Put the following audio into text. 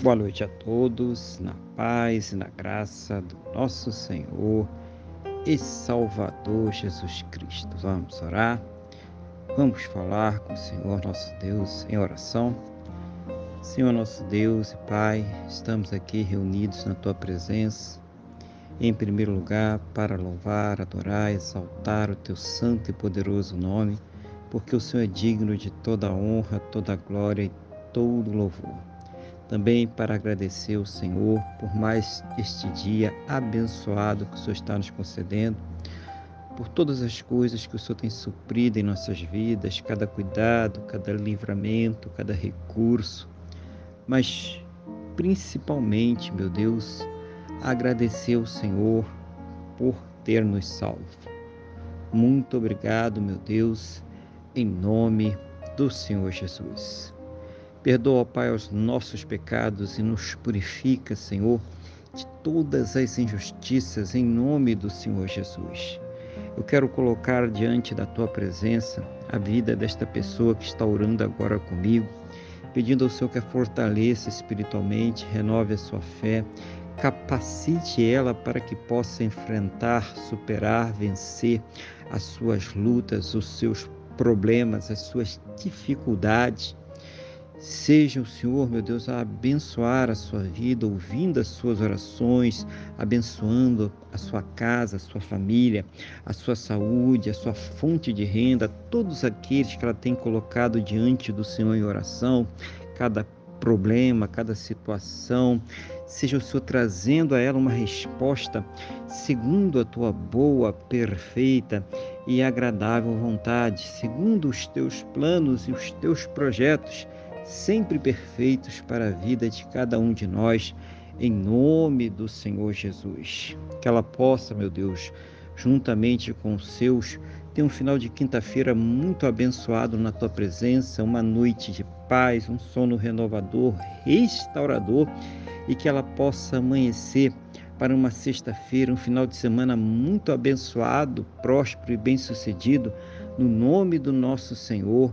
Boa noite a todos, na paz e na graça do nosso Senhor e Salvador Jesus Cristo. Vamos orar, vamos falar com o Senhor nosso Deus em oração. Senhor nosso Deus e Pai, estamos aqui reunidos na Tua presença, em primeiro lugar para louvar, adorar, exaltar o Teu santo e poderoso nome, porque o Senhor é digno de toda honra, toda glória e todo louvor também para agradecer ao Senhor por mais este dia abençoado que o Senhor está nos concedendo, por todas as coisas que o Senhor tem suprido em nossas vidas, cada cuidado, cada livramento, cada recurso, mas principalmente, meu Deus, agradecer ao Senhor por ter nos salvo. Muito obrigado, meu Deus, em nome do Senhor Jesus. Perdoa, Pai, os nossos pecados e nos purifica, Senhor, de todas as injustiças em nome do Senhor Jesus. Eu quero colocar diante da tua presença a vida desta pessoa que está orando agora comigo, pedindo ao Senhor que a fortaleça espiritualmente, renove a sua fé, capacite ela para que possa enfrentar, superar, vencer as suas lutas, os seus problemas, as suas dificuldades Seja o Senhor, meu Deus, a abençoar a sua vida, ouvindo as suas orações, abençoando a sua casa, a sua família, a sua saúde, a sua fonte de renda, todos aqueles que ela tem colocado diante do Senhor em oração, cada problema, cada situação, seja o Senhor trazendo a ela uma resposta segundo a tua boa, perfeita e agradável vontade, segundo os teus planos e os teus projetos sempre perfeitos para a vida de cada um de nós, em nome do Senhor Jesus. Que ela possa, meu Deus, juntamente com os seus, ter um final de quinta-feira muito abençoado na tua presença, uma noite de paz, um sono renovador, restaurador e que ela possa amanhecer para uma sexta-feira, um final de semana muito abençoado, próspero e bem-sucedido, no nome do nosso Senhor